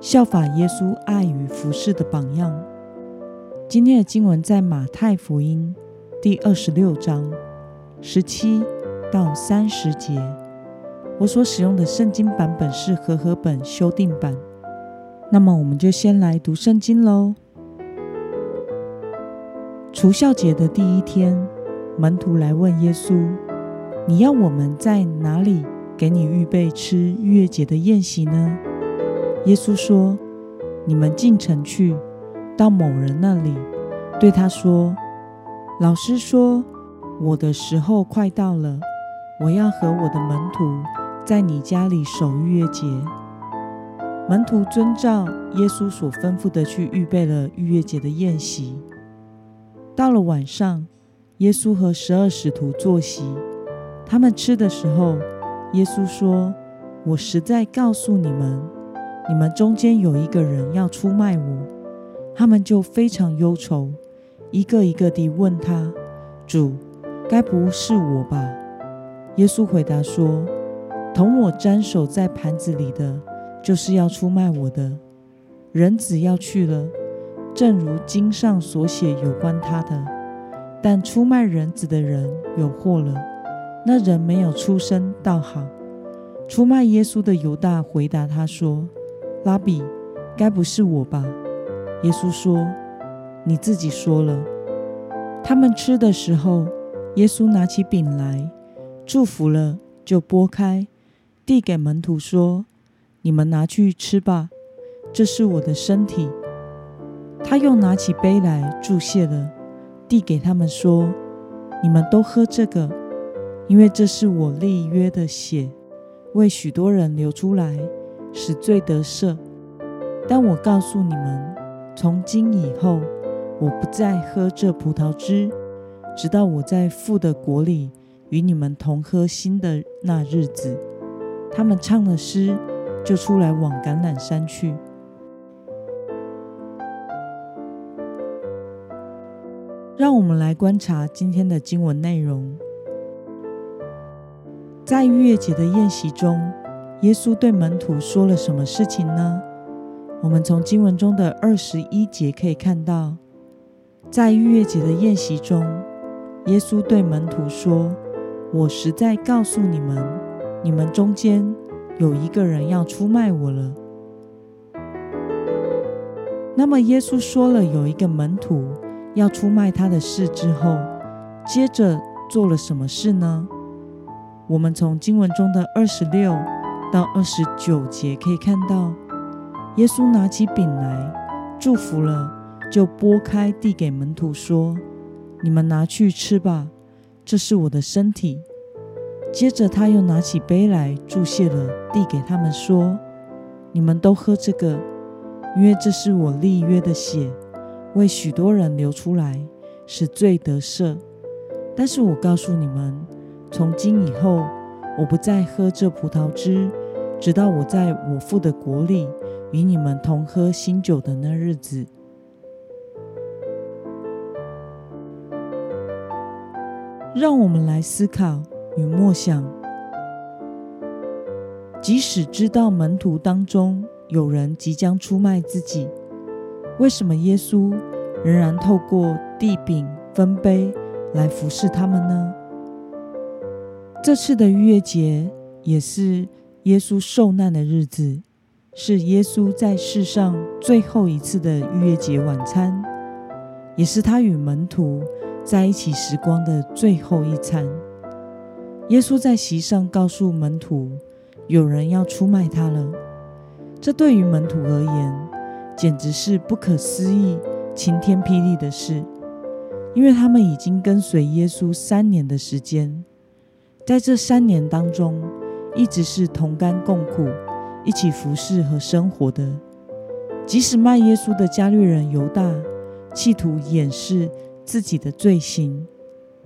效法耶稣爱与服侍的榜样。今天的经文在马太福音第二十六章十七到三十节。我所使用的圣经版本是和合本修订版。那么，我们就先来读圣经喽。除酵节的第一天，门徒来问耶稣：“你要我们在哪里给你预备吃逾越节的宴席呢？”耶稣说：“你们进城去，到某人那里，对他说：‘老师说，我的时候快到了，我要和我的门徒在你家里守逾越节。’门徒遵照耶稣所吩咐的去预备了逾越节的宴席。到了晚上，耶稣和十二使徒坐席，他们吃的时候，耶稣说：‘我实在告诉你们。’”你们中间有一个人要出卖我，他们就非常忧愁，一个一个地问他：“主，该不是我吧？”耶稣回答说：“同我沾手在盘子里的，就是要出卖我的。人子要去了，正如经上所写有关他的。但出卖人子的人有祸了。那人没有出生，倒好。”出卖耶稣的犹大回答他说。拉比，该不是我吧？耶稣说：“你自己说了。”他们吃的时候，耶稣拿起饼来，祝福了，就拨开，递给门徒说：“你们拿去吃吧，这是我的身体。”他又拿起杯来，祝谢了，递给他们说：“你们都喝这个，因为这是我立约的血，为许多人流出来。”使罪得赦，但我告诉你们，从今以后，我不再喝这葡萄汁，直到我在父的国里与你们同喝新的那日子。他们唱了诗，就出来往橄榄山去。让我们来观察今天的经文内容，在逾越节的宴席中。耶稣对门徒说了什么事情呢？我们从经文中的二十一节可以看到，在逾越节的宴席中，耶稣对门徒说：“我实在告诉你们，你们中间有一个人要出卖我了。”那么，耶稣说了有一个门徒要出卖他的事之后，接着做了什么事呢？我们从经文中的二十六。到二十九节可以看到，耶稣拿起饼来，祝福了，就拨开递给门徒说：“你们拿去吃吧，这是我的身体。”接着他又拿起杯来，祝谢了，递给他们说：“你们都喝这个，因为这是我立约的血，为许多人流出来，使罪得赦。但是我告诉你们，从今以后。”我不再喝这葡萄汁，直到我在我父的国里与你们同喝新酒的那日子。让我们来思考与默想：即使知道门徒当中有人即将出卖自己，为什么耶稣仍然透过地饼分杯来服侍他们呢？这次的逾越节也是耶稣受难的日子，是耶稣在世上最后一次的逾越节晚餐，也是他与门徒在一起时光的最后一餐。耶稣在席上告诉门徒，有人要出卖他了。这对于门徒而言，简直是不可思议、晴天霹雳的事，因为他们已经跟随耶稣三年的时间。在这三年当中，一直是同甘共苦，一起服侍和生活的。即使卖耶稣的加略人犹大企图掩饰自己的罪行，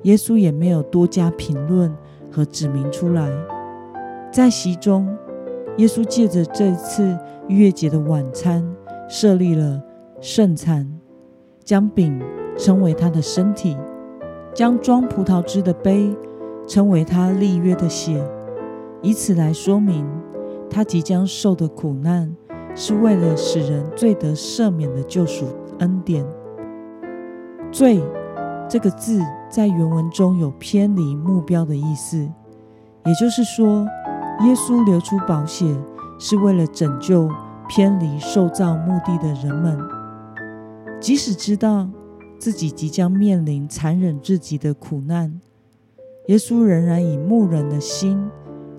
耶稣也没有多加评论和指明出来。在席中，耶稣借着这次逾越节的晚餐，设立了圣餐，将饼称为他的身体，将装葡萄汁的杯称为他立约的血，以此来说明他即将受的苦难是为了使人罪得赦免的救赎恩典。罪这个字在原文中有偏离目标的意思，也就是说，耶稣流出宝血，是为了拯救偏离受造目的的人们。即使知道自己即将面临残忍至极的苦难，耶稣仍然以牧人的心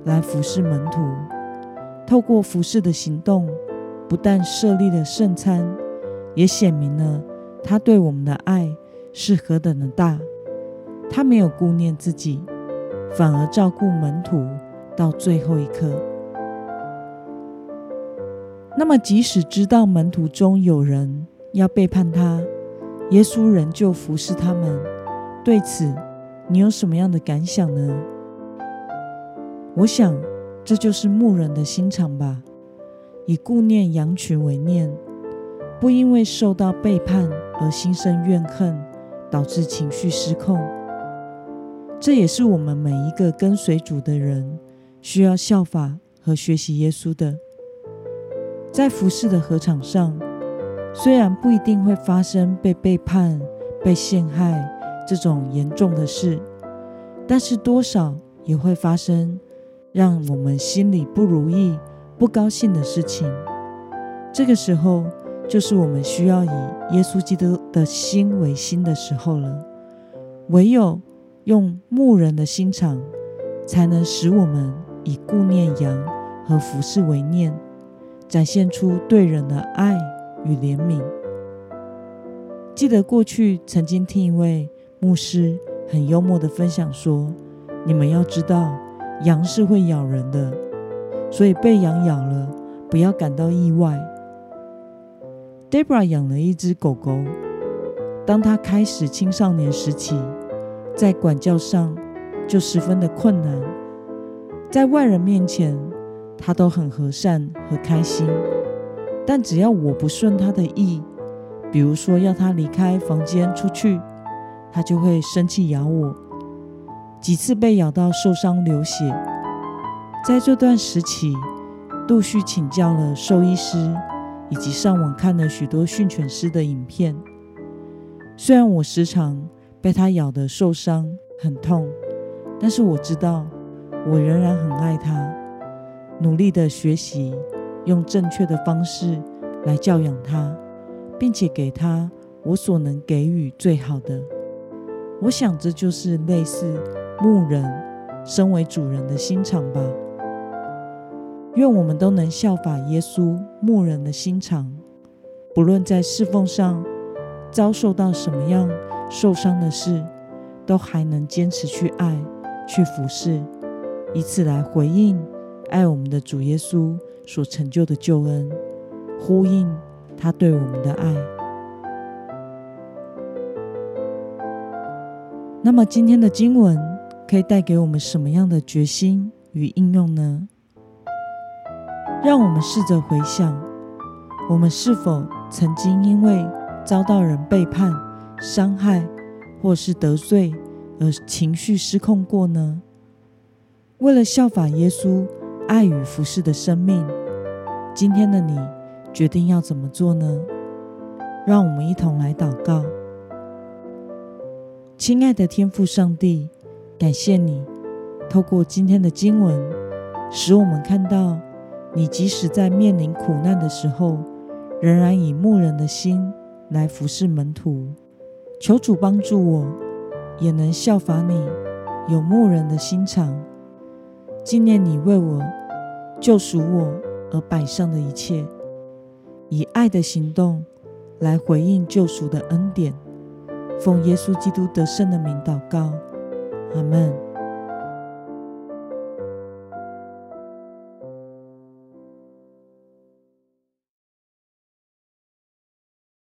来服侍门徒。透过服侍的行动，不但设立了圣餐，也显明了他对我们的爱是何等的大。他没有顾念自己，反而照顾门徒。到最后一刻，那么即使知道门徒中有人要背叛他，耶稣仍旧服侍他们。对此，你有什么样的感想呢？我想，这就是牧人的心肠吧，以顾念羊群为念，不因为受到背叛而心生怨恨，导致情绪失控。这也是我们每一个跟随主的人。需要效法和学习耶稣的，在服事的禾场上，虽然不一定会发生被背叛、被陷害这种严重的事，但是多少也会发生让我们心里不如意、不高兴的事情。这个时候，就是我们需要以耶稣基督的心为心的时候了。唯有用牧人的心肠，才能使我们。以顾念羊和服事为念，展现出对人的爱与怜悯。记得过去曾经听一位牧师很幽默的分享说：“你们要知道，羊是会咬人的，所以被羊咬了，不要感到意外。” Debra 养了一只狗狗，当它开始青少年时期，在管教上就十分的困难。在外人面前，他都很和善和开心，但只要我不顺他的意，比如说要他离开房间出去，他就会生气咬我。几次被咬到受伤流血，在这段时期，陆续请教了兽医师，以及上网看了许多训犬师的影片。虽然我时常被他咬得受伤很痛，但是我知道。我仍然很爱他，努力的学习，用正确的方式来教养他，并且给他我所能给予最好的。我想这就是类似牧人身为主人的心肠吧。愿我们都能效法耶稣牧人的心肠，不论在侍奉上遭受到什么样受伤的事，都还能坚持去爱，去服侍。以此来回应爱我们的主耶稣所成就的救恩，呼应他对我们的爱。那么今天的经文可以带给我们什么样的决心与应用呢？让我们试着回想，我们是否曾经因为遭到人背叛、伤害或是得罪而情绪失控过呢？为了效法耶稣爱与服侍的生命，今天的你决定要怎么做呢？让我们一同来祷告。亲爱的天父上帝，感谢你透过今天的经文，使我们看到你即使在面临苦难的时候，仍然以牧人的心来服侍门徒。求主帮助我，也能效法你，有牧人的心肠。纪念你为我救赎我而摆上的一切，以爱的行动来回应救赎的恩典。奉耶稣基督得胜的名祷告，阿门。